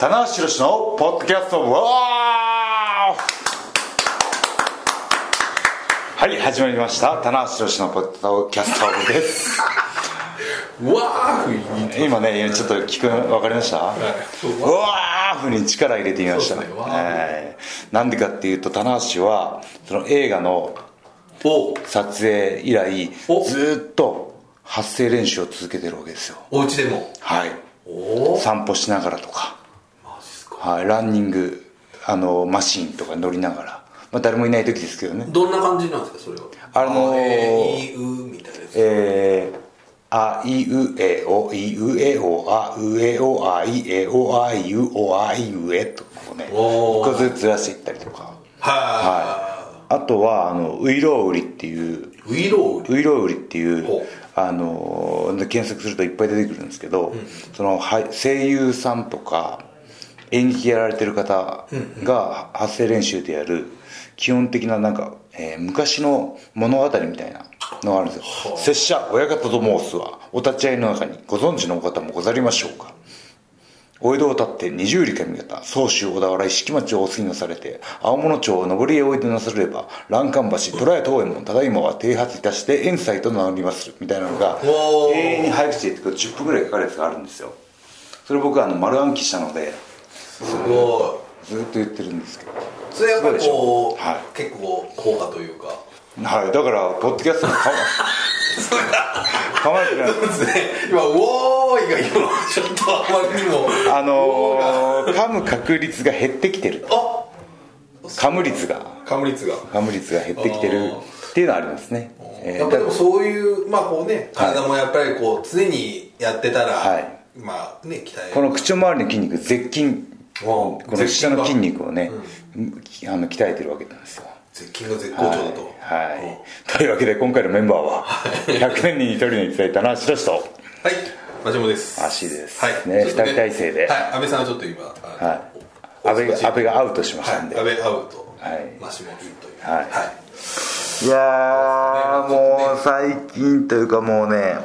棚橋宏のポッドキャストはい始まりました。棚橋宏のポッドキャストです。わーふ今ねちょっと聞く分かりました、はいうわーふに力入れてみましたなんでかっていうと棚橋はその映画のお。撮影以来お。ずーっと発声練習を続けてるわけですよ。お家でも。はい。散歩しながらとかはい、ランニングあのマシンとか乗りながら、まあ、誰もいない時ですけどね。どんな感じなんですかそれは？あのーえー、いうみたいなやつ。えー、あいうえおいうえおあうえおあいえおあいうおあいうえとこうね一個ずつずらしていったりとか。ははい。あとはあのウイロウリっていういウイローウイロウリっていうあので検索するといっぱい出てくるんですけど、そのはい声優さんとか演劇やられてる方が発声練習でやる基本的ななんか、えー昔の物語みたいなのがあるんですよ「拙者親方と申すはお立ち会いの中にご存知のお方もござりましょうか」お江戸を立って二十里上方総州小田原石木町をお過ぎなされて青物町を上りへおいでなされれば欄干橋虎屋東右衛門ただいまは停発いたして遠斎と名乗りまするみたいなのが永遠に早口で言ってくる10分ぐらいかかるやつがあるんですよ。それ僕はあの丸暗記したのですごずっと言ってるんですけど。いそれやっぱりこう、はい。結構効果というか。はい。だからポッドキャストのか かまれてない。そうですね。今「ウォーイ」が今ちょっとあまりにもあのー、噛む確率が減ってきてる。あ噛む率が。噛む率が。噛む率が減ってきてるっていうのはありますね、えーやっぱりでもそういうまあこうね体もやっぱりこう常にやってたら、はい。まあね鍛えこの口周りの筋肉舌筋。おこの下の筋肉をね、あの鍛えてるわけなんですよ。絶筋が絶好調だと。はい、はい。というわけで今回のメンバーは100年に1人に伝えたな白石と。はい。マジモです。足です。はい。ね二人体制で。はい。安倍さんはちょっと今はい。安倍が安倍がアウトしましたんで、はい。安倍アウト。はい。マシモインという。はい。はい。いやーもう最近というかもうね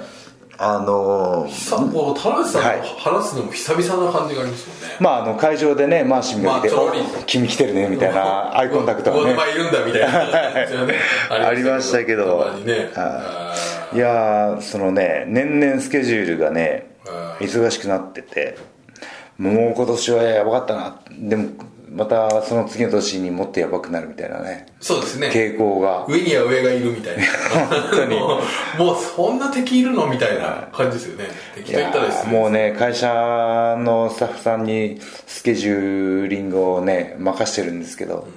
あのーさこう田中さんはい。と話すのも久々な感じがありますもんね。まああの会場でねマーシーが来て「まあ君来てるね」みたいなアイコンタクトがね。いるんだみたいな。ね。ありましたけど。ね。はい。いやーそのね年々スケジュールがねはい忙しくなっててもう今年はやばかったな。でもまたその次の年にもっとやばくなるみたいなね。そうですね。傾向が。上には上がいるみたいな。本当に。もうそんな敵いるのみたいな感じですよね。敵と言ったらですーもうね会社のスタッフさんにスケジューリングをね任してるんですけど、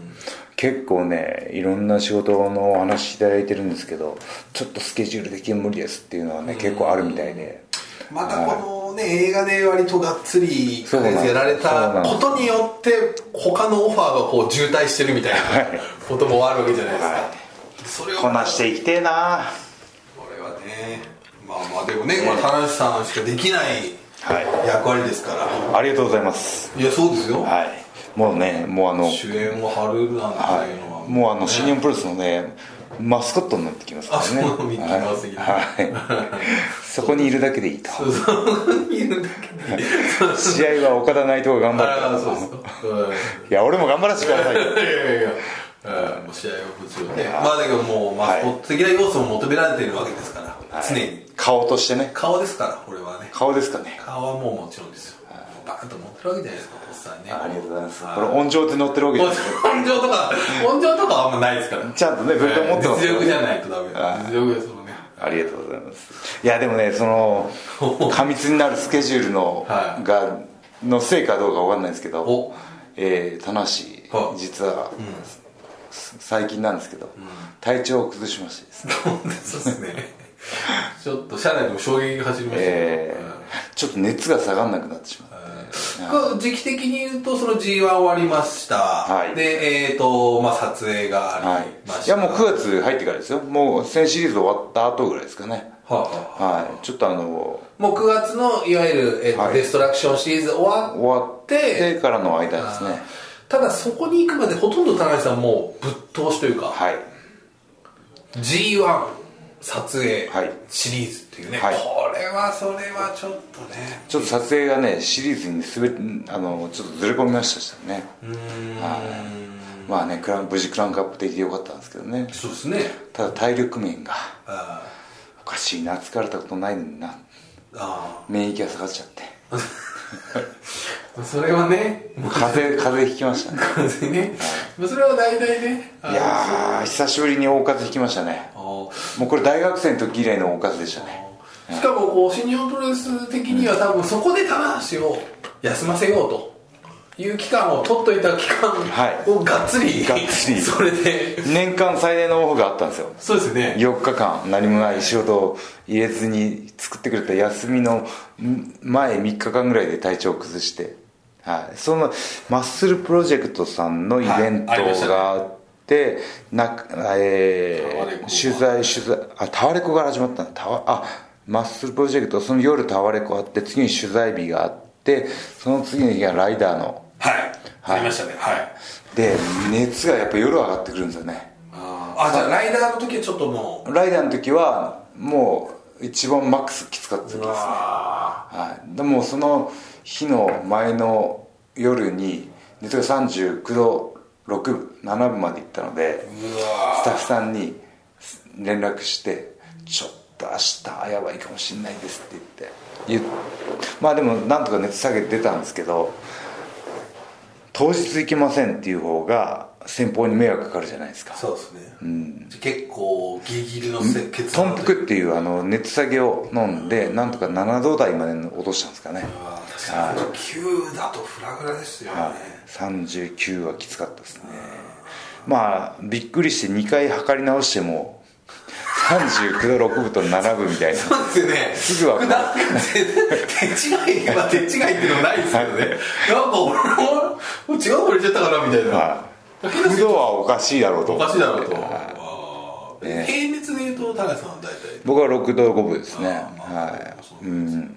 結構ねいろんな仕事のお話いただいてるんですけどちょっとスケジュールできる無理ですっていうのはね、結構あるみたいで。またこのね映画で割とがっつりやられたことによって他のオファーがこう渋滞してるみたいなこともあるわけじゃないですか、はい。それをこなしていきてえな。これはねまあまあでもね、まあ、田中さんしかできないはい。役割ですから。ありがとうございます。いやそうですよ、はい。もうねもうあの主演を張るなんてはいうのは、い、もうあの新日本プロレスのねマスコットになってきますからね。あそこにいるだけでいいと。そうそういるだけで試合は岡田内藤が頑張る。ああそうですか。うん。いや俺も頑張らせてくださいうんもう試合はもちろんねまあだけどもうマスコット的な要素も求められているわけですから、常に。顔としてね。顔ですからこれはね。顔ですかね。顔はもうもちろんですよバーンと持ってるわけじゃないですかポスターにね。ありがとうございます。はこれ音情って乗ってるわけじゃない。音情とか音情とかはあんまないですから。ちゃんとねベルト持ってます実よ力じゃないとダメ。はい実力ですもんね。ありがとうございます。いやでもねその 過密になるスケジュールの、はい。がのせいかどうかわかんないですけどお。えー、田無はい。実は、最近なんですけど、体調を崩しましてですね。そうですね。ちょっと社内でも衝撃が走りましたけどえー、ちょっと熱が下がらなくなってしまって、これ時期的に言うとその G1 終わりました、はい。でえっ、とまあ撮影があはいりました、い。やもう9月入ってからですよ。もう1000シリーズ終わった後ぐらいですかね。はあ。はい。ちょっとあのもう9月のいわゆる、えーとはい。デストラクションシリーズ終わっ終わってからの間ですね。ただそこに行くまでほとんど田中さんもうぶっ通しというか、はい。G1 撮影はい。シリーズっていうね、はい。これはそれはちょっとね。ちょっと撮影がねシリーズにすべあのちょっとずれ込みましたね。はい。まあねクラン無事クランクアップできてよかったんですけどね。そうですね。ただ体力面があおかしいな疲れたことないのにな。あ免疫が下がっちゃって。それはね風邪風邪ひきましたね。完全にね、まあそれは大体ねいやー久しぶりに大風邪ひきましたねもうこれ大学生の時以来の大風邪でしたね。しかもこう新日本プロレス的には多分そこで棚橋を休ませようと。いう期間を取っといた期間はい。をがっつり、がっつり。それで。年間最大のオフがあったんですよ。そうですね。4日間何もない仕事を入れずに作ってくれた休みのん前3日間ぐらいで体調を崩して、はい、そのマッスルプロジェクトさんのイベントがあって、なえー、取材取材あタワレコから始まったんだタワあマッスルプロジェクト。その夜タワレコあって次に取材日があってその次の日がライダーの。はい、はい。ありましたね。はい。で熱がやっぱ夜上がってくるんですよね。あじゃあライダーの時はちょっともう。ライダーの時はもう一番マックスきつかった時ですね。あはい、でもその日の前の夜に熱が39度6分7分までいったのでスタッフさんに連絡して「ちょっと明日やばいかもしれないです」って言ってまあでもなんとか熱下げて出たんですけど当日行けませんっていう方が先方に迷惑かかるじゃないですか。ーそうですね、じゃあ結構ギリギリのせ決トンプクっていうあの熱下げを飲んでなんとか7度台まで落としたんですかね。あー確かに9だとフラグラですよね、はい、39はきつかったですね。まあびっくりして2回測り直しても39度6分と7分みたいな。そうですよね。すぐわかる手違いは手違いっていうのないですよね。なんか俺も違うの入れちゃったかなみたいな、はい9度はおかしいだろうと。おかしいだろうと、はい。あー。平熱でいうと高橋さんは大体。僕は6度5分ですね。はい、うん、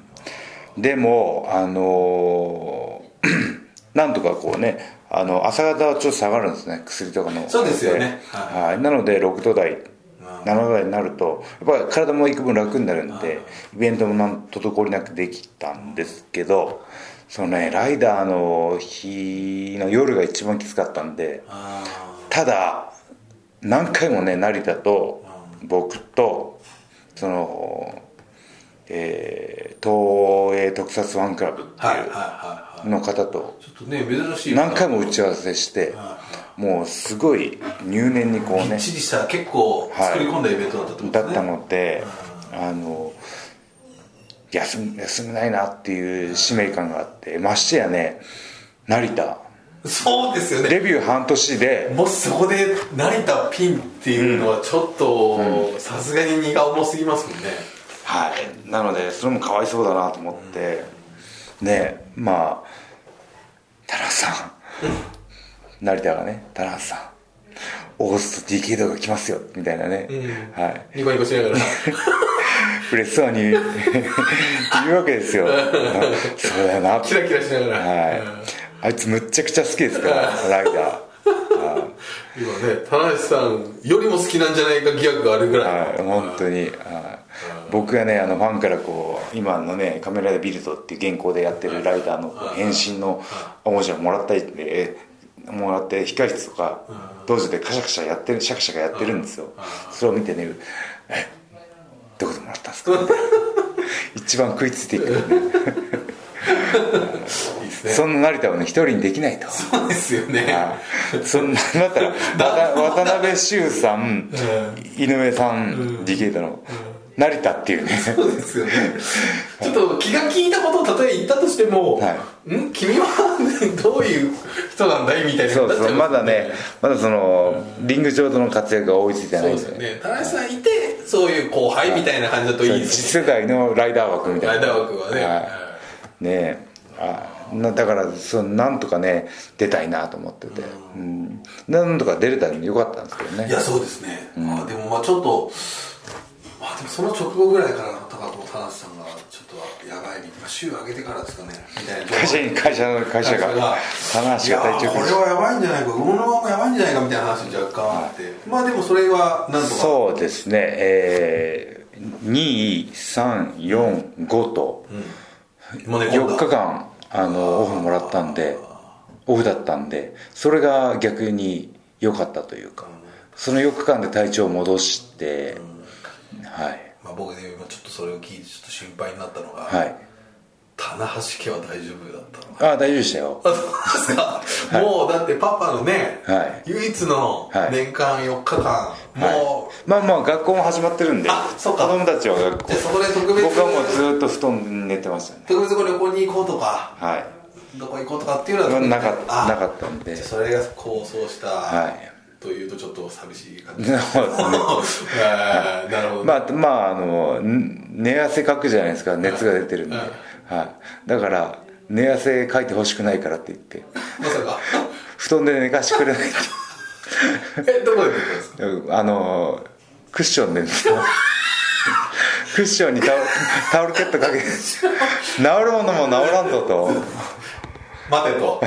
でもあのーなんとかこうねあの朝方はちょっと下がるんですね薬とかの。そうですよね。ははい、なので6度台7度台になるとやっぱり体も幾分楽になるんでイベントもなん滞りなくできたんですけどそのねライダーの日の夜が一番きつかったんであただ何回もね成田と僕とその、えー東映特撮ファンクラブっていはいはいはいい。うの方と。ちょっとね珍しい何回も打ち合わせしてもうすごい入念にこうね結構作り込んだイベントだったのであの休み休めないなっていう使命感があってましてやね成田。そうですよね。デビュー半年でもしそこで成田ピンっていうのはちょっとさすがに荷が重すぎますもんね。はい。なのでそれもかわいそうだなと思って、ねまあ田中さん。成田がね田中さん。オースと DK ドが来ますよ。みたいなね、はい。ニコニコしながら。嬉しそうに。言うわけですよ。そうだよな。キラキラしながら。はい。あいつむっちゃくちゃ好きですからライダー。今ね田中さんよりも好きなんじゃないか疑惑があるぐらい、はい、本当に、はい、僕がねあのファンからこう今のね「カメラでビルド」っていう原稿でやってるライダーのこう変身のおもちゃをもらったりえもらって控室とか道場でカシャカシャやってるシャカシャカやってるんですよ。それを見てね「えどこでもらったんですか?」一番食いついていくよねね。そんな成田をね一人にできないと。そうですよね。はい。そんなんだったら渡渡辺修さん井上さん DK だの成田っていうね。そうですよね。ちょっと気が利いたことをたとえ言ったとしても、はん？君はどういう人なんだいみたいなそうそうまだねまだそのリング上での活躍が追いついてないんで。すよねね。田中さんいてそういう後輩みたいな感じだといいです次世代のライダー枠みたいな。ライダー枠はね。はい、ねえ。あなだからそのなんとかね出たいなと思ってて、うん、なんとか出れたんでよかったんですけどね。いやそうですね、あでもまあちょっとその直後ぐらいから高友田中さんがちょっとやばいみたいな週上げてからですかねみたいな。会社に会社の会社が棚橋が体調いやこれはやばいんじゃないかこのままやばいんじゃないかみたいな話若干あって、まあでもそれはなんとかそうですね、えー2345ともうんだ。4日間あのオフもらったんでオフだったんでそれが逆に良かったというかその4日間で体調を戻してはい。まあ、僕で今ちょっとそれを聞いてちょっと心配になったのが、はい。棚橋家は大丈夫だったのああ大丈夫でしたよ。あそうですか、もうだってパパのね、はい。唯一のはい。年間4日間、もう、まあまあ学校も始まってるんであそうか。子供たちは学校。そこで特別僕はもうずっと布団で寝てましたね。特別旅行に行こうとかはい。どこ行こうとかっていうのはなかっあなかったんで。それが構想した、はいというとちょっと寂しい感じ。なるほど、まあまああのん寝汗かくじゃないですか。熱が出てるんで、はい、だから寝汗かいてほしくないからって言って。まさか？布団で寝かしてくれない えどこで寝てるんですか？とあのクッションで寝てクッションにタオルタオルケットかけて。治るものも治らんぞと待てと、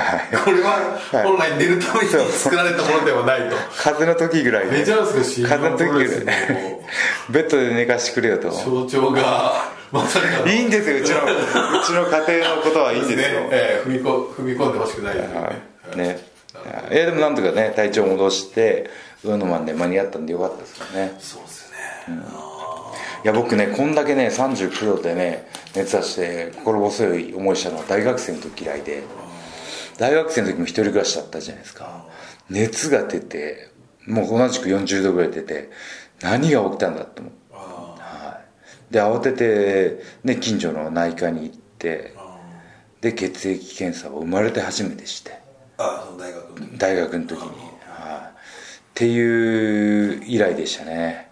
これは本来寝るために作られたものではないと。風の時ぐらいでめちゃくちゃ風の時ぐらい。ベッドで寝かしてくれよと。象徴がまさかの。いいんですようちのうちの家庭のことはいいんですよ。ね、えー踏みこ踏み込んでほしくない。ですよねはい。ね。いやでもなんとかね体調戻して上野マンで間に合ったんでよかったですよね。そうですよね、いや僕ねこんだけね39度でね熱出して心細い思いしたのは大学生の時以来で大学生の時も一人暮らしだったじゃないですか。熱が出てもう同じく40度ぐらい出て何が起きたんだと思って。あはい、で慌てて、ね、近所の内科に行ってで血液検査を生まれて初めてして。あその大学の時大学の時に、はい、っていう以来でしたね。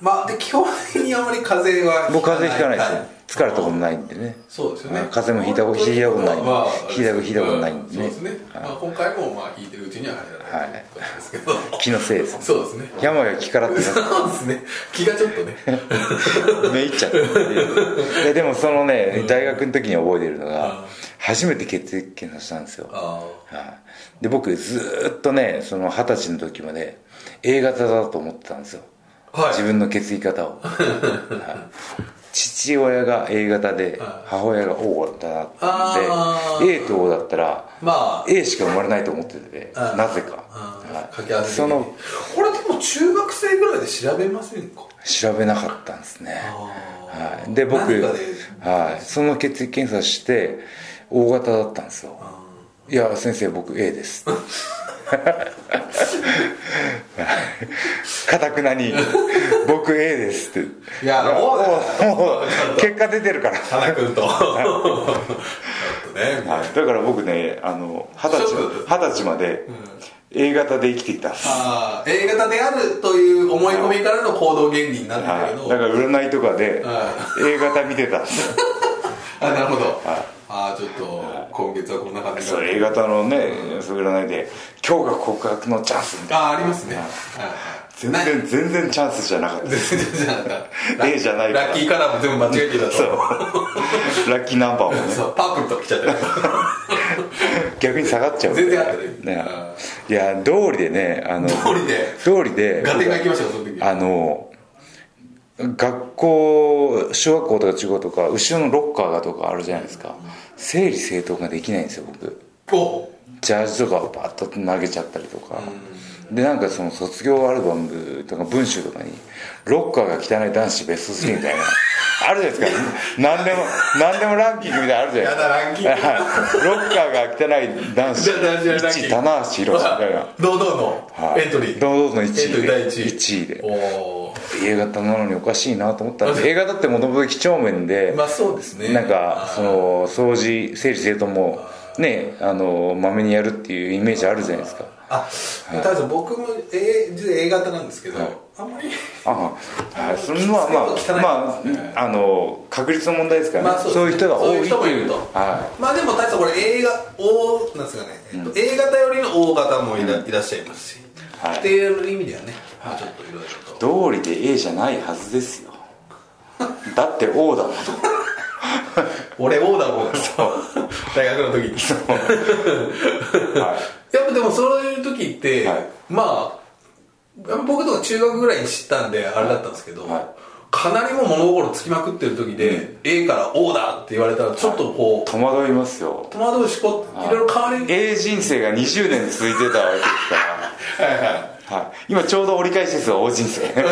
まあで基本的にあまり風邪は僕風邪ひかないですはよ疲れたことないんでね。そうですよね。はい風邪もひいたことひいたことない。まあひいたことひいたことないんでね。そうですね、まあ、今回もまあ引いてるうちには入らないはい。気のせいですそうですね。病は気からってそうですね。気がちょっとね。めいっちゃってでもそのね大学の時に覚えてるのが初めて血液検査したんですよ。あ。はい、で僕ずーっとねその二十歳の時まで A 型だと思ってたんですよ、はい。自分の血液型を、はい父親が A 型で母親が O 型だったんで A と O だったらまあ。A しか生まれないと思っててあなぜか、そのこれでも中学生ぐらいで調べませんか調べなかったんですね。あはい、で僕はい、その血液検査して O 型だったんですよ。いや先生僕 A です かたくなに「僕 A です」って。いやもおうもう結果出てるから、田中君と。ね。はい、だから僕ねあの二十歳二十歳まで A 型で生きてきた。ああ A 型であるという思い込みからの行動原理になってはいるけど、だから占いとかでは A 型見てた。あなるほど、ああちょっと今月はこんな感じそう A 型のねそう占いで今日が告白のチャンスみたいな。ああありますね、はい全然全然チャンスじゃなかった。全然じゃなかった。A じゃないから。ラッキーカラーも全部間違えてたと。そう。ラッキーナンバーもね。そうパープルと来ちゃったよ。逆に下がっちゃう。全然あったね。ねいや道理でねあの通りで。道理でガテンが行きましたよその時。あの学校小学校とか中学校とか後ろのロッカーがとかあるじゃないですか整理整頓ができないんですよ僕。お。ジャージとかをバッと投げちゃったりとか。でなんかその卒業アルバムとか文集とかに「ロッカーが汚い男子ベスト3」みたいな あるじゃないですか。何でも何でもランキングみたいなのあるじゃないですか。ロッカーが汚い男子じゃあじゃあじゃあランキング。1位棚橋宏みたいな。堂々のはい。エントリー、堂々の1位で。エントリー第1位。1位で A 型なのにおかしいなと思ったんで A 型ってもともと几帳面で、まあそうですね。なんかその掃除整理整頓もねあのまめにやるっていうイメージあるじゃないですか。あただ僕も A A 型なんですけど、あんまりあはいそれはまあまああの確率の問題ですからね、まあそういう人が多いってそういう人もいいうると。はまあでも大したこれ A が O なんですかね、えっと A 型よりの O 型もいら,、いらっしゃいますし、はい。っていう意味ではね、まあ、ちょっといろいろと。い道理で A じゃないはずですよ。だって O だもん。俺 O だもん。大学の時に。は やっぱでもそういう時って、はい。まあ僕とか中学ぐらいに知ったんであれだったんですけど、はい。かなりも物心つきまくってる時で、A から O だって言われたらちょっとこう、戸惑いますよ。戸惑うしこいろいろ変わり A 人生が20年続いてたわけですかはいはい。ら、はい、今ちょうど折り返しですよ O 人生。なる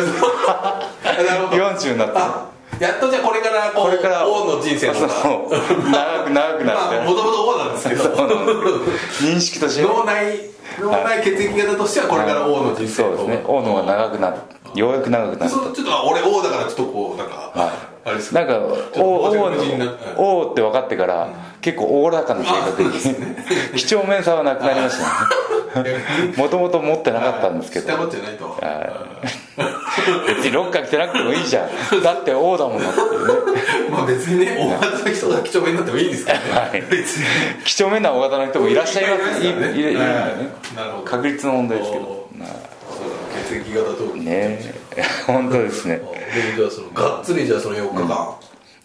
ほど。40になってあやっとじゃあこれからこれから O の人生の長く長くなって、まあもともと O なんですけど。認識としてね脳内脳内血液型としてはこれから O の人生そうですね。O の方が長くなようやく長くなったそうちょっとあ俺 O だからちょっとこうなんか、はあれですなんかちょって分かってから、結構おおらかな性格に、几帳面さはなくなりましたねもともと持ってなかったんですけど。下持ってないと。別にロッカー来てなくてもいいじゃん。だって O だもんな。ってねまあ別にね大型の人が几帳面になってもいいんですけど。ね、はい。几帳面な大型の人もいらっしゃいます。いいいいいいはい。なるほど。確率の問題ですけど。血液型とね。本当ですね。でもじゃあそのがっつりじゃあその4日間、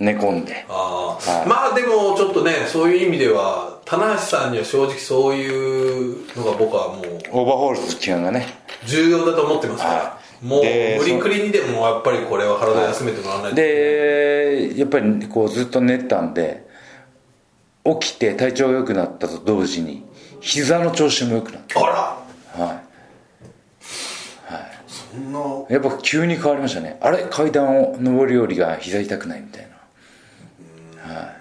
寝込んで。ああ、はい。まあでもちょっとねそういう意味では棚橋さんには正直そういうのが僕はもうオーバーホールする期間がね。重要だと思ってますから、はもうで無理くりにでもやっぱりこれは体休めてもらわないと、でやっぱりこうずっと寝てたんで起きて体調が良くなったと同時に膝の調子も良くなっあら。たはい。そんな。やっぱ急に変わりましたね。あれ？階段を上り下りが膝痛くないみたいな、はい、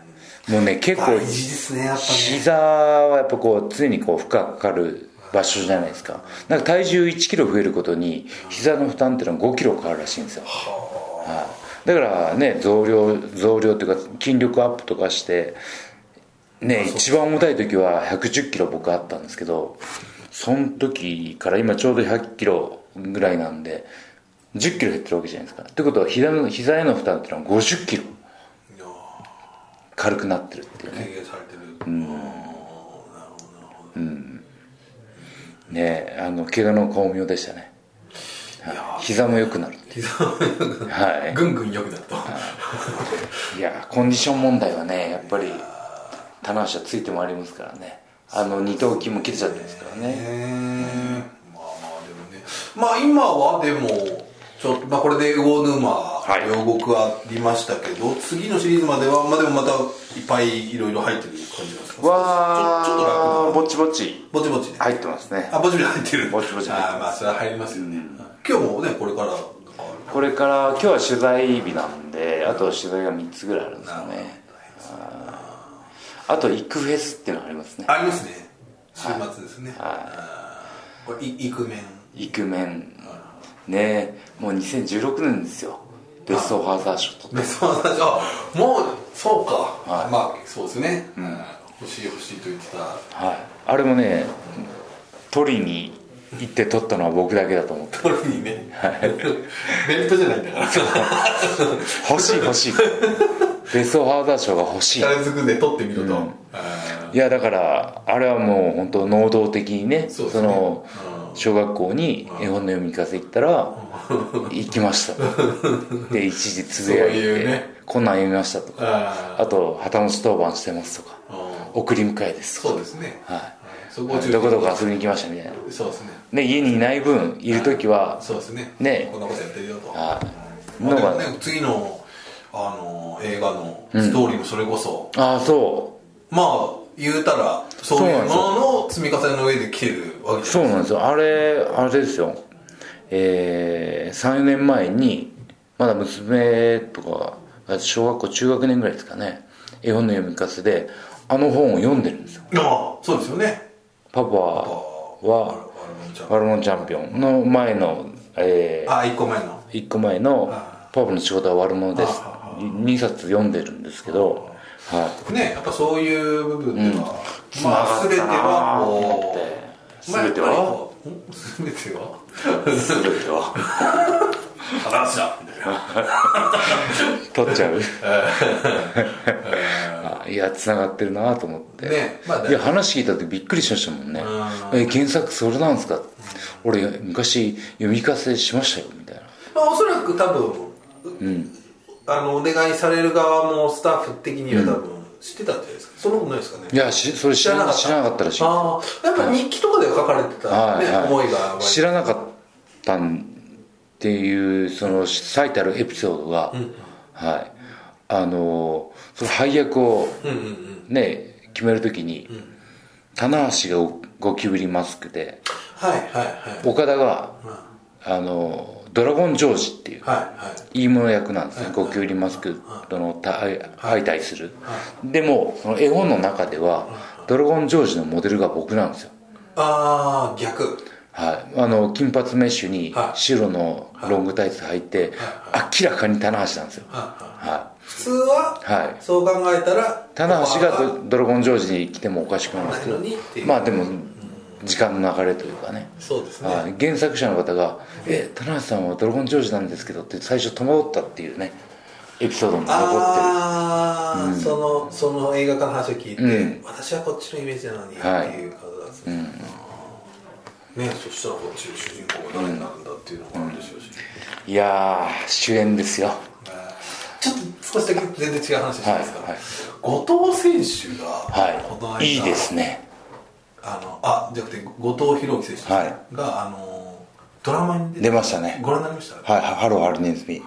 もうね結構ね膝はやっぱこう常にこう負荷かかる場所じゃないですか。なんか体重1キロ増えることに膝の負担っていうのは5キロ変わるらしいんですよ、はい、だからね増量増量っていうか筋力アップとかしてね一番重たい時は110キロ僕あったんですけどその時から今ちょうど100キロぐらいなんで10キロ減ってるわけじゃないですか。ってことは膝の膝への負担っていうのは50キロ軽くなってるっていうね。軽減されてる、ねあの怪我の巧妙でしたね、はい、膝も良くなるっていう。膝もはい。ぐんぐん良くなると、い。やコンディション問題はねやっぱり棚橋はついて回りますからね。あの二頭筋も切れちゃってますからね。ね。えまあまあでもね。まあ今はでもちょっとまあこれで魚沼い両国ありましたけど、次のシリーズまではまあでもまたいっぱいいろいろ入ってる感じなんですか？わちょちょっと楽なぼちぼち。ぼちぼちね。入ってますね。あぼちぼち入ってる。ぼちぼち入ってあーまあそれは入りますよね、今日もねこれからこれから今日は取材日なんであと取材が3つぐらいあるんですよね。あとイクフェスっていうのがありますね。ありますね。週末ですね、あー。これいイクメン。イクメン。ねもう2016年ですよベストファーザー賞とベストワンあもうそうか、はい。まあそうですね、欲しい欲しいと言ってた。はい。あれもね取りに行って取ったのは僕だけだと思って。取りにね、ベルトじゃないんだから。欲しい欲しい。ベストファーザー賞が欲しい。力ずくで取ってみると、あいやだからあれはもう本当能動的にねそうですね。の小学校に絵本の読み聞かせ行ったら 行きました。で一時つぶやいてね。こんなん読みましたとかああと旗持ち当番してますとかー送り迎えです。とそうですね、はい。どこどこ遊びに行きましたみたいな。そうですね。ね家にいない分いる時はそうですね。ね。こんなことやってるよと。はい。のがね次のあの映画のストーリーもそれこそ、ああそまあ言うたらそういうものの積み重ねの上で来てるわけそうなんですよ。あれあれですよ。えー、34年前にまだ娘とかが小学校中学年ぐらいですかね。絵本の読み聞かせであの本を読んでるんですよ。ああそうですよね。パパはあワルモンチャンピオン。の前の、えー、あ一個前の。1個前の「パパの仕事は悪者です」2冊読んでるんですけど、はい、ねやっぱそういう部分では、繋まあ全てはこうまあ全ては？全ては？全ては？話だ。みたいな取っちゃう？あいや繋がってるなと思って、ねまあいや話聞いた時びっくりしましたもんね。え原作それなんですか？俺昔読み聞かせしましたよみたいな。まあおそらく多分、あのお願いされる側もスタッフ的には多分知ってたんじゃないですか、そんなことないですかね？いやしそれ知ら知らなかった。らしいああやっぱ日記とかでは書かれてた、ねはいはい。思いが知らなかっったんっていうその最たるエピソードが、はい。あのその配役をうんうんうん。ね決めるときに、棚橋がゴキブリマスクではいはいはい。岡田が、あ。のドラゴンジョージっていうはいはい。いいもの役なんですね、ゴキブリマスクとの対相対する、でもその絵本の中では、ドラゴンジョージのモデルが僕なんですよ。ああ逆。はい、あの金髪メッシュにはい。白のロングタイツ履いて、明らかに棚橋なんですよ、はいは普通は、はい。そう考えたらい、棚橋がドドラゴンジョージに来てもおかしくないんですけどまあでも時間の流れというかね、そうですね、はい、原作者の方が「え棚橋さんはドラゴンジョージなんですけど」って最初戸惑ったっていうねエピソードも残ってる。ああ、そのその映画化の話を聞いて、うん。私はこっちのイメージなのにはいっていう方なんですね、ねそしたらこっちの主人公が誰になるんだっていうのもあるでしょうし、いやー主演ですよ。ちょっと少しだけ全然違う話しますか、はいはい。後藤選手がはい。いいですね。あのあじゃなくて後藤弘樹選手はい。が、あのドラマに出て出ましたね。ご覧になりました、はいハローハルネズミ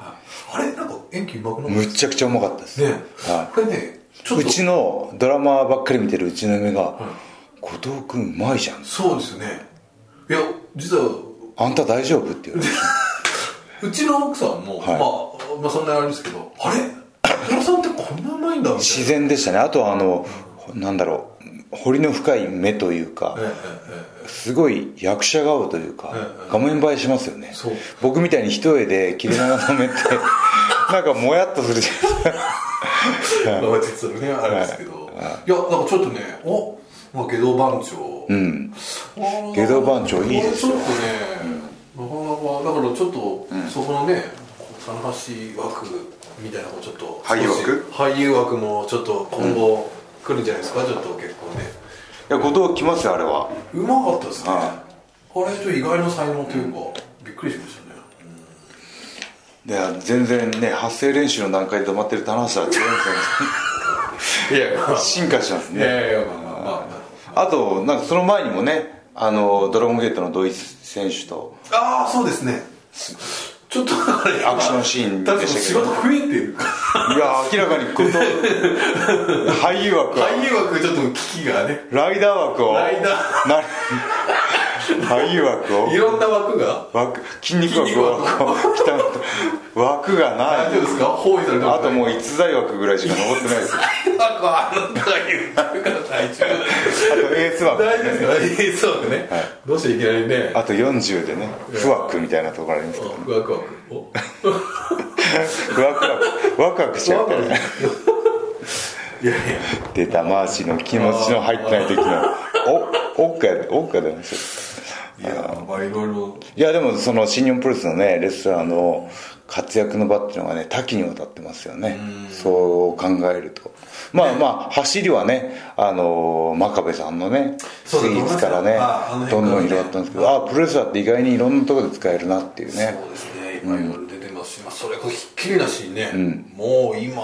あれなんか演技うまくなかった？むっちゃくちゃうまかったです。ね、はこれねちょっとうちのドラマばっかり見てるうちの嫁が「後藤君うまいじゃん。そうですよね。いや実はあんた大丈夫?」って言われて。うちの奥さんも、はい。まあ、まあそんなあれですけどあれ？さんってこんなうまいんだみたいな。自然でしたね。あとはあのなんだろう彫りの深い目というか。ええええすごい役者顔というかええ画面映えしますよね。僕みたいに一重で切れ長の目って なんかもやっとするじゃないですか実はねあれですけど、い。やなんかちょっとねお、まあ、下道番長。うん。下道番長いいですよ。ちょっとね、なかなかだからちょっと、そこのね棚橋枠みたいなのもちょっと俳優枠？俳優枠もちょっと今後来るんじゃないですか、ちょっと結構ねいや後藤来ますよあれは。うまかったですね、はあれと意外な才能というか、びっくりしましたね。いや全然ね発声練習の段階で止まってる棚橋は違うんですよね。いや進化しますね。いやいやまあとなんかその前にもねあのドラゴンゲートの土井選手と。ああそうですねちょっと アクションシーンで確かに仕したけど事増えてる。いや明らかに後藤 俳優枠は。俳優枠ちょっと危機がね。ライダー枠を。ライダな俳優枠を？いろんな枠が？枠筋肉枠をこう来た枠がない。大丈夫ですか？包囲されてますあともう逸材枠ぐらいしか残ってないです。枠はあるんだいうから大丈夫。あとエース枠大丈夫。ですかええそうね、どうしていきなりねあと40でね不枠みたいなところありますけどおワクワクお不枠枠ワクワクしちゃうからねいやいや出たマーシーの気持ちの入ってない時のおおっかおっか出ますよいやまあいろいろ。いやでもその新日本プロレスのねレスラーの活躍の場っていうのがね多岐にわたってますよね。そう考えると。まあまあ走りはねあの真壁さんのねスイーツからねどんどん広がったんですけどあプロレスラーって意外にいろんなところで使えるなっていうね。そうですね。いっぱいいろいろ出てますし、まあ、それこそひっきりなしにね、もう今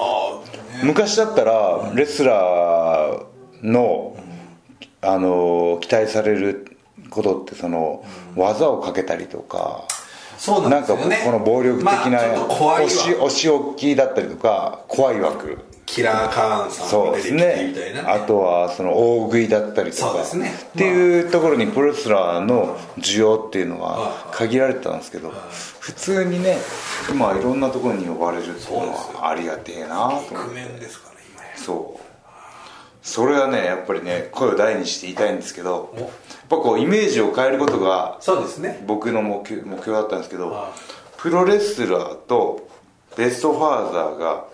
ね。昔だったらレスラーのあの期待されることってその技をかけたりとかそうななんんかこの暴力的なまあ押し押し置きだったりとか怖い枠。キラーカーンさんそうですが出てきてみたいな、ね。あとはその大食いだったりとか。そうですね。っていうところにプロレスラーの需要っていうのははい限られてたんですけど普通にね今いろんなところに呼ばれるっていうのはありがてえなと思って。覆面ですから今やそう。それはねやっぱりね声を大にして言いたいんですけどぱこうイメージを変えることがそうですね。僕の目標目標だったんですけどはプロレスラーとベストファーザーが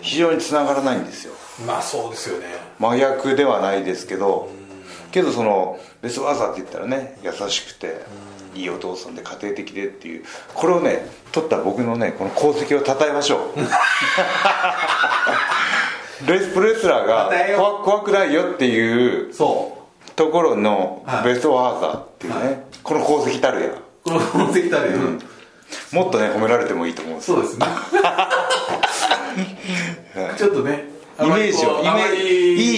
非常につながらないんですよ。まあそうですよね。真逆ではないですけどけどそのベストファーザーって言ったらね優しくていいお父さんで家庭的でっていうこれをね取った僕のねこの功績を称えましょう。レスプロレスラーが怖怖くないよっていうそところのはい。ベストファーザーっていうね、はい。この功績たるやうこの分析たるよ、もっとね褒められてもいいと思うんですそうですね。ちょっとねイメージをイメージい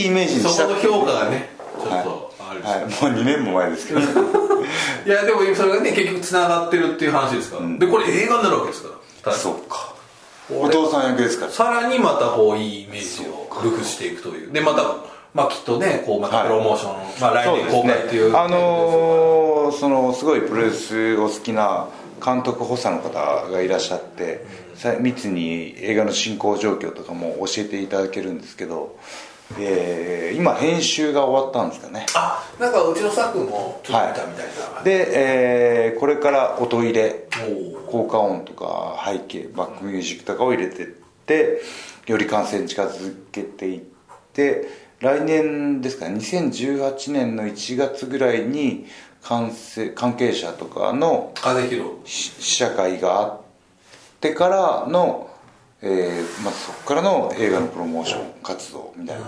いイメージにしたそこの評価がねちょっとあれですよ、はい、もう2年も前ですけど。いやでもそれがね結局つながってるっていう話ですから、でこれ映画になるわけですから。そうか。お父さん役ですから。さらにまたこういいイメージを工夫していくという。でまたまあきっとねこうまたプロモーション、まあ来年公開っていうあのーそのすごいプロレスお好きな監督補佐の方がいらっしゃって、さ密に映画の進行状況とかも教えていただけるんですけど、えー今編集が終わったんですかね。あなんかうちのスタッフもちょっと見たみたいな、で、えーこれから音入れ効果音とか背景バックミュージックとかを入れてってより完成に近づけていって来年ですかね。2018年の1月ぐらいに完成関係者とかの試写会があってからの、えーまあ、そこからの映画のプロモーション活動みたい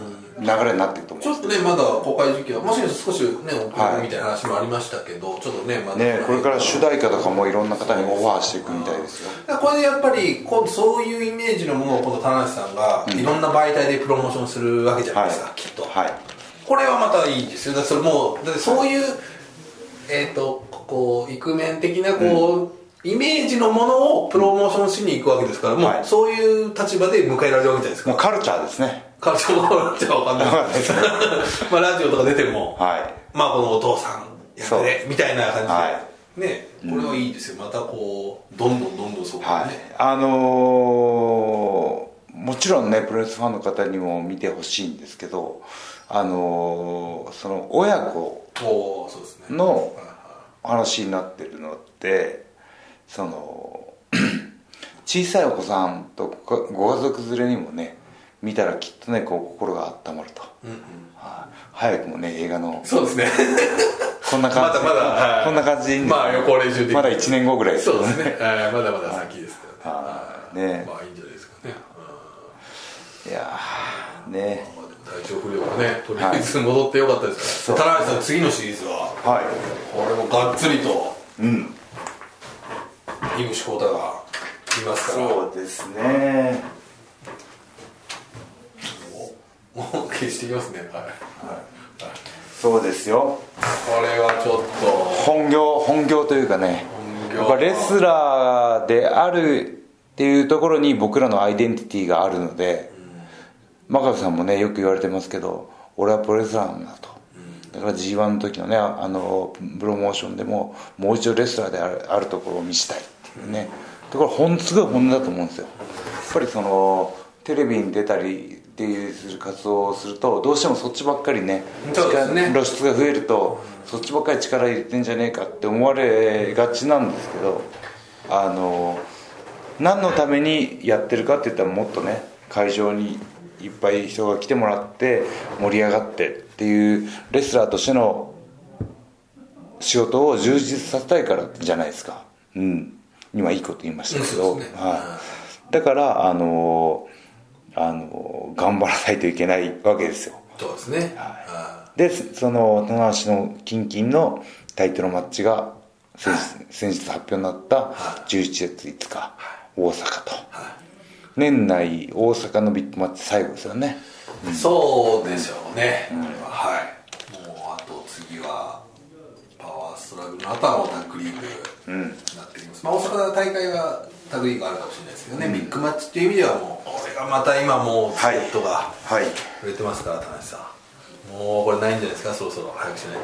な流れになっていくと思ちうんですょっとねまだ公開時期はもしかしたら少しね遅れはいるみたいな話もありましたけど、ちょっとねまだねこれから主題歌とかもいろんな方にオファーしていくみたいですよ。だからこれでやっぱり今度そういうイメージのものを今度田中さんがいろんな媒体でプロモーションするわけじゃないですか、はい。きっと、はいこれはまたいいですよ。だそれもうだってそういう、えっ、とこうイクメン的なこう、イメージのものをプロモーションしに行くわけですからもう、はい。そういう立場で迎えられるわけじゃないですか。もうカルチャーですね。カルチャーもじゃあわかんない。ですまあラジオとか出ても、はい。まあこのお父さん役でみたいな感じで、はねこれはいいですよ。またこうどんどんどんどんそこに。ね、はい、あのーもちろんねプロレスファンの方にも見てほしいんですけど、あのーその親子のはい。話になってるのってその 小さいお子さんとごご家族連れにもね見たらきっとねこう心が温まると、うんうん。はい。早くもね映画の。そうですね。こんな感じ。まだまだはい。こんな感じまあ予行練習的に。まだ1年後ぐらいですそけどうですね、はい。まだまだ先ですからね、はい。ね。まあいいんじゃないですかね、いやーね。まあ体調不良がねとりあえず戻ってよかったですから、田中さん次のシリーズは。はい。これもがっつりと。うん井口浩太がいますから。そうですね。もう消していきますね。はい、はい。そうですよ。これはちょっと。本業本業というかね。本業。やっぱレスラーであるっていうところに僕らのアイデンティティがあるので、真壁さんもねよく言われてますけど俺はプロレスラーなんだと、だから g 1の時のねああのプロモーションでももう一度レスラーであるあるところを見せたいね。ところほんすごい本音だと思うんですよ。やっぱりそのテレビに出たりっていうする活動をするとどうしてもそっちばっかりねね。露出が増えるとそっちばっかり力入れてんじゃねえかって思われがちなんですけどあの何のためにやってるかって言ったらもっとね会場にいっぱい人が来てもらって盛り上がってっていうレスラーとしての仕事を充実させたいからじゃないですか。うん今いいこと言いましたけど、ね。はい、だからあのあの頑張らないといけないわけですよ。そうですね。はでその棚橋のキンキンのタイトルマッチが先日先日発表になった11月5日大阪と。年内大阪のビッグマッチ最後ですよね。いそうでしょうね、これは。はい。もうあと次はトラグルの後はもうタッグリーグになってきます、まあ、大阪の大会はタッグリーグあるかもしれないですけどね、ビッグマッチっていう意味ではもうこれがまた今もうチケットがはい売れてますから田中さん。もうこれないんじゃないですかそろそろ早くしないと。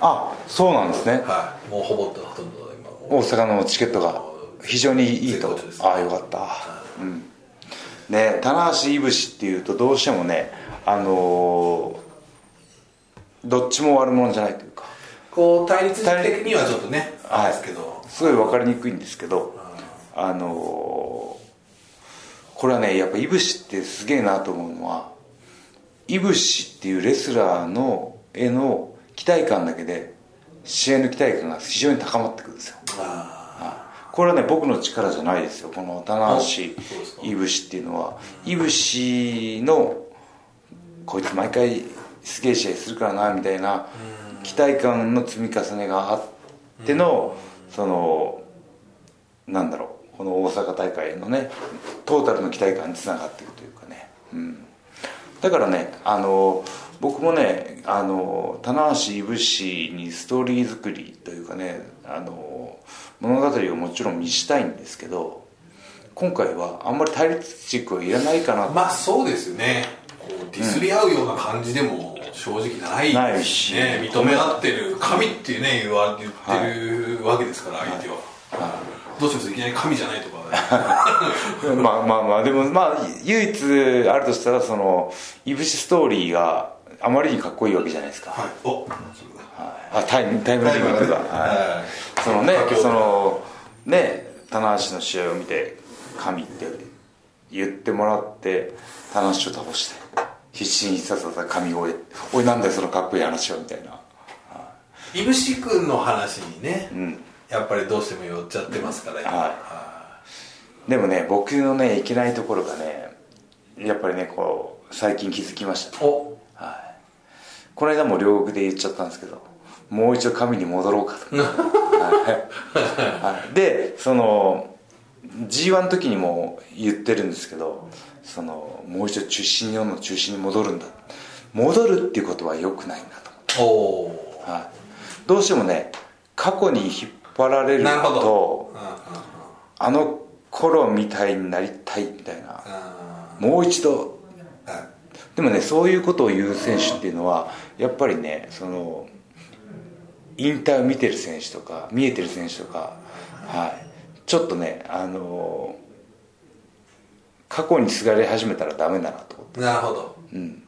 あそうなんですね。はい。もうほぼほとんど今大阪のチケットが非常にいいと。絶好調ですああよかった。うん。ね棚橋いぶしっていうとどうしてもねあのーどっちも悪者じゃないというかこう対立的にはちょっとねい。すけど、すごい分かりにくいんですけどあのーこれはねやっぱいぶしってすげえなと思うのはいぶしっていうレスラーのへの期待感だけで試合の期待感が非常に高まってくるんですよ。あこれはね僕の力じゃないですよ。この棚橋いぶしっていうのは。いぶしのこいつ毎回すげえ試合するからなみたいな期待感の積み重ねがあってのそのなんだろうこの大阪大会のねトータルの期待感につながっていくというかね、うん、だからねあの僕もねあの棚橋いぶしにストーリー作りというかねあの物語をもちろん見したいんですけど今回はあんまり対立軸はいらないかなまあそうですね。こうディスり合うような感じでも正直ない。ないし。ね、認め合ってる神っていうね言わ言ってるわけですから相手は、どうしますいきなり神じゃないとか、まあまあまあでもまあ唯一あるとしたらそのいぶしストーリーがあまりにかっこいいわけじゃないですか、はい、おはい。あタイムタイムリミットが、はい、そのねそのね棚橋の試合を見て神って言ってもらって棚橋を倒して必死に必殺技神声おいなんだよそのかっこいい話はみたいな。い。ぶし君の話にね、うん、やっぱりどうしても寄っちゃってますから、ね、はい。でもね僕のねいけないところがねやっぱりねこう最近気づきました、ね、お。はい。この間も両国で言っちゃったんですけどもう一度神に戻ろうかと。はい、でその G1 の時にも言ってるんですけどそのもう一度中心日本の中心に戻るんだ。戻るっていうことはよくないなと思って、はい、どうしてもね過去に引っ張られるとあの頃みたいになりたいみたいな。もう一度。でもねそういうことを言う選手っていうのはやっぱりねその引退を見てる選手とか見えてる選手とか、はい、ちょっとねあの過去にすがり始めたらダメだなと思ってなるほど、うん。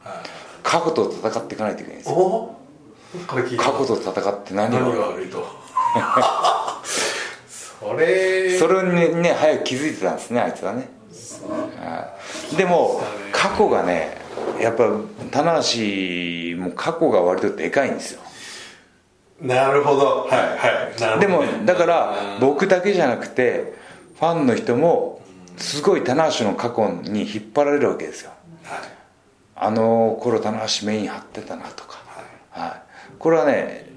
過去と戦っていかないといけないんですよ。過去と戦って何が悪いと？それ。それにね早く気づいてたんですねあいつはね。でも過去がねやっぱ棚橋も過去が割とでかいんですよなるほど。はいはい、でもだから僕だけじゃなくてファンの人もすごい棚橋の過去に引っ張られるわけですよ、はい、あの頃棚橋メイン張ってたなとか、はい、はい、これはね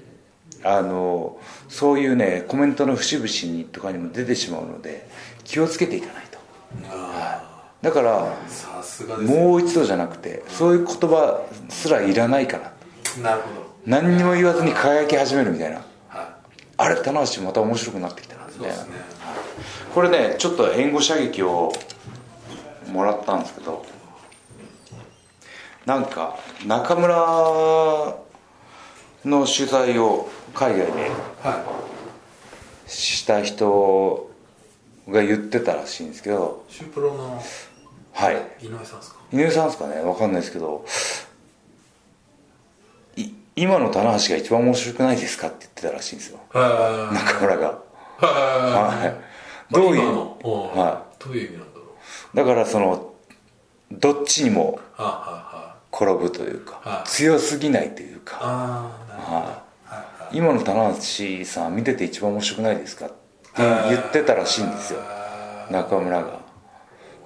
あのそういうねコメントの節々にとかにも出てしまうので気をつけていかないと、はい、だからもう一度じゃなくてそういう言葉すらいらないかななるほど何にも言わずに輝き始めるみたいな、はい、あれ棚橋また面白くなってきたなみたいな、ね。はい、これねちょっと援護射撃をもらったんですけどなんか中村の取材を海外でした人が言ってたらしいんですけど。シュプロのはい。井上さんですか？井上さんですかね分かんないですけど今の棚橋が一番面白くないですかって言ってたらしいんですよ。中村が。はい。どういう？はい、どういう意味なんだろう？だからそのどっちにも転ぶというか強すぎないというか。はい。今の棚橋さん見てて一番面白くないですかって言ってたらしいんですよ。中村が。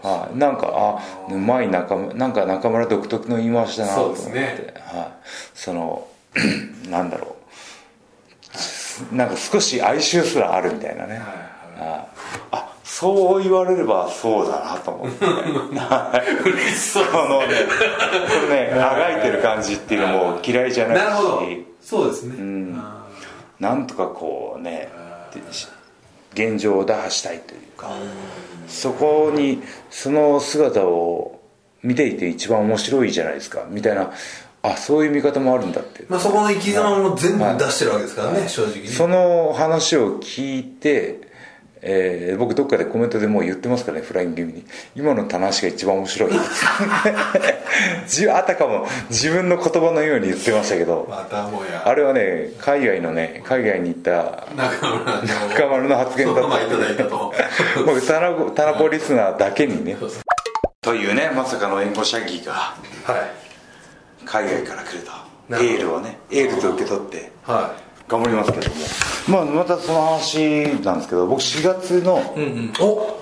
はい、なんかあうまい中なんか中村独特の言い回しだなと思って、ね、はい、その なんだろう。なんか少し哀愁すらあるみたいなね、はいはい、あそう言われればそうだなと思って。嬉しそう、ね、このねこれねあがいてる感じっていうのも嫌いじゃないし。なるほど。そうですね、うん、なんとかこうね現状を打破したいというか。そこにその姿を見ていて一番面白いじゃないですか。みたいなあそういう見方もあるんだって、まあ、そこの生き様も全部出してるわけですからね、はい、正直に。その話を聞いて、えー、僕どっかでコメントでもう言ってますからねフライング気味に。今の棚橋が一番面白い。あたかも自分の言葉のように言ってましたけど。またもや。あれはね海外のね海外に行った中村の。発言だった。んで 僕タナタナポリスナーだけにね。というねまさかの援護射撃が。はい海外から来ると。エールをねエールと受け取って頑張りますけども、まあ、またその話なんですけど僕4月の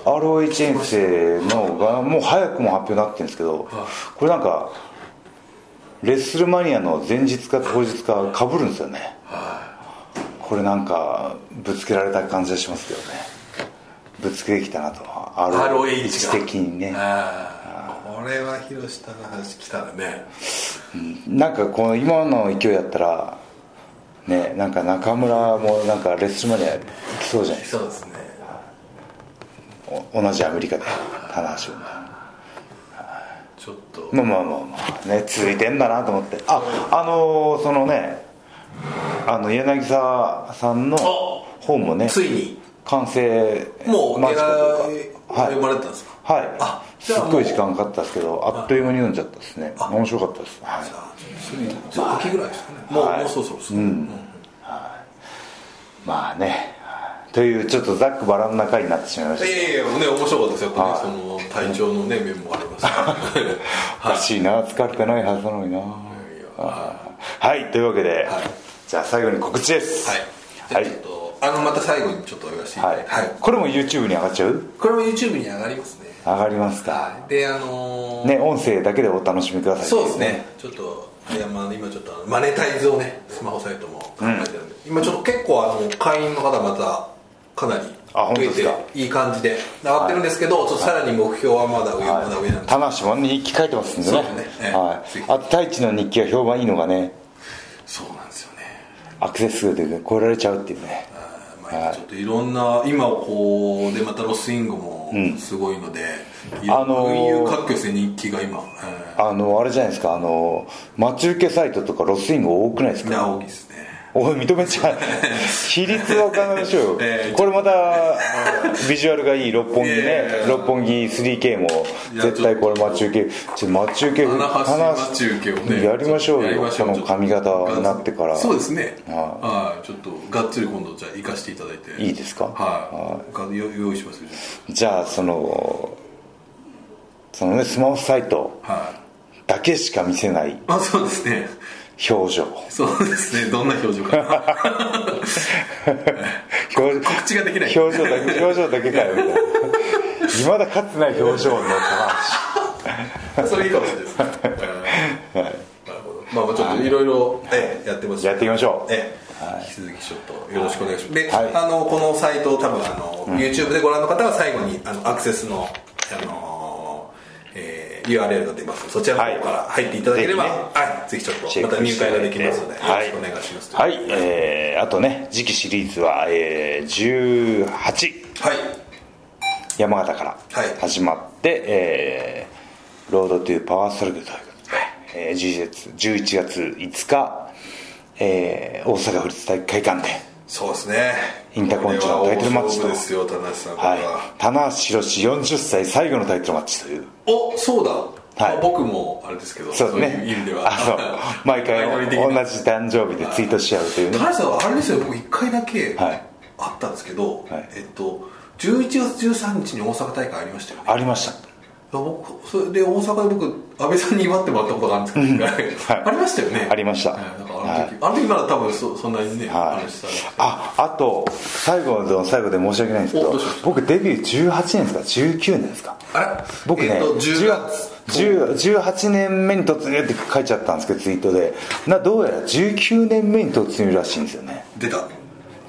ROH 遠征のがもう早くも発表になってるんですけどこれなんかレッスルマニアの前日か当日かかぶるんですよね。これなんかぶつけられた感じがしますけどね。ぶつけてきたなと。ROH 的にねここれは広下の話来たらね。なんかこの今の勢いやったらねなんか中村もなんかレッスルマニア行きそうじゃないですそうですね。同じアメリカで棚橋君ちょっと。まあまあまあまあね続いてんだなと思って。ああのーそのねあの柳沢さんの本もねついに。完成もう間近と狙いいうか読まれてたんですか？はい。あすっごい時間かかったですけどあっという間に読んじゃったですね。面白かったです、はい。じゃあ秋ぐらい。ですかねもう,、はいもうそろそろですか、うん。まあね。というちょっとざっくばらんな回になってしまいました。いやいやね面白かったですやっぱね、その体調のね面もありますおかしいな疲れてないはずなのにな。はい。というわけで、じゃあ最後に告知です。はい。じゃあちょっと、あのまた最後にちょっと言わせていたはいだい。て、はい。これも YouTube に上がっちゃう？これも YouTube に上がりますね上がりますか。はいであのーね音声だけでお楽しみください。そうですね。ちょっといやまあ今ちょっとマネタイズをねスマホサイトも考えてるんで、今ちょっと結構あの会員の方またかなり増えていい感じで上がってるんですけど、ちょっとさらに目標はまだ上、まだ上なんです。田無も日記書いてますんでね。そうですね。ええはい、あと太一の日記が評判いいのがねそうなんですよね。アクセス数で超えられちゃうっていうねあーまあ、今ちょっといろんな今こうでまたロスイングもすごいので、いろあの各局ですね日記が今、えあのあれじゃないですかあの待ち受けサイトとかロスイング多くないですか？大きいですねおい認めちゃう。比率を考えましょうよ、ええこれまたビジュアルがいい六本木ね、六本木 3K も絶対これ待ち受けちょ待ち受け棚橋棚待ち受けをねやりましょうよ。この髪型になってから。そうですね。ははい。ちょっとがっつり今度じゃあ行かせていただいて。いいですか？はい。がよ用意しますよじゃあそのそのねスマホサイトはい。だけしか見せない。あそうですね表情。そうですね。どんな表情かな。表告知ができない。表情だけ表情だけかよみたいな。いまだかつてない表情の高それいいかもしれないですね。なるほど。まあまあちょっとい。ろいろええやってますやっていきましょう。ええ。引き続きちょっとよろしくお願いします。で、はい。あのこのサイトを多分あの、YouTube でご覧の方は最後にあのアクセスの URL が出ますそちらの方から入っていただければ、はい。はいぜひちょっとまた入会ができますので、はい。よろしくお願いします。はい、えーあとね次期シリーズは、えー、18はい。山形からはい。始まって、えーロードトゥーパワーストラグということで、えー11月11月5日、えー大阪府立体育会館でそうですね。インターコンチのタイトルマッチと。ですよ田中さん。は、はい。棚橋宏40歳最後のタイトルマッチという。おそうだ、はい。僕もあれですけどそうですね。意味では。あそう。毎回同じ誕生日でツイートし合うというね。田中さんあれですよ僕1回だけはい。あったんですけど、はい。えっと11月13日に大阪大会ありましたよね。ありました僕それで大阪で僕安倍さんに祝ってもらったことがあるんですけど、ありましたよね。ありました。はいあの時、あの時まだ多分そそんなにね、はい。話したらああと最後の最後で申し訳ないんですけど僕デビュー18年ですか？19年ですか？あれ？僕ね、えっと10 10月10 18年目に突入って書いちゃったんですけどツイートで。などうやら19年目に突入らしいんですよね。出た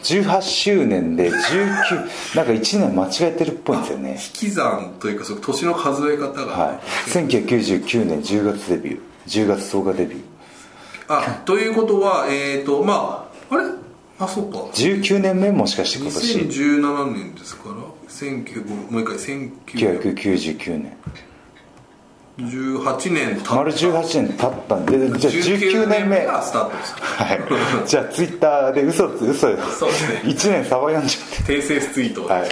18周年で19なんか1年間違えてるっぽいんですよね。引き算というかその年の数え方が、はい。1999年10月デビュー。10月10日デビュー。あということはえっ、とまああれ？あそうか。19年目もしかして今年。2017年ですから。19もう一回1999年1918年経った。丸18年経ったんでじゃあ19年目。がスタートです。はい。じゃあツイッターで嘘嘘。そうですね。1年サバ読んじゃって訂正ツイートを。はい、はい、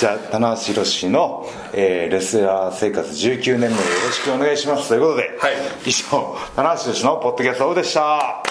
じゃあ棚橋宏の、えーレスラー生活19年目よろしくお願いします。ということで、はい。以上棚橋宏のポッドキャストでした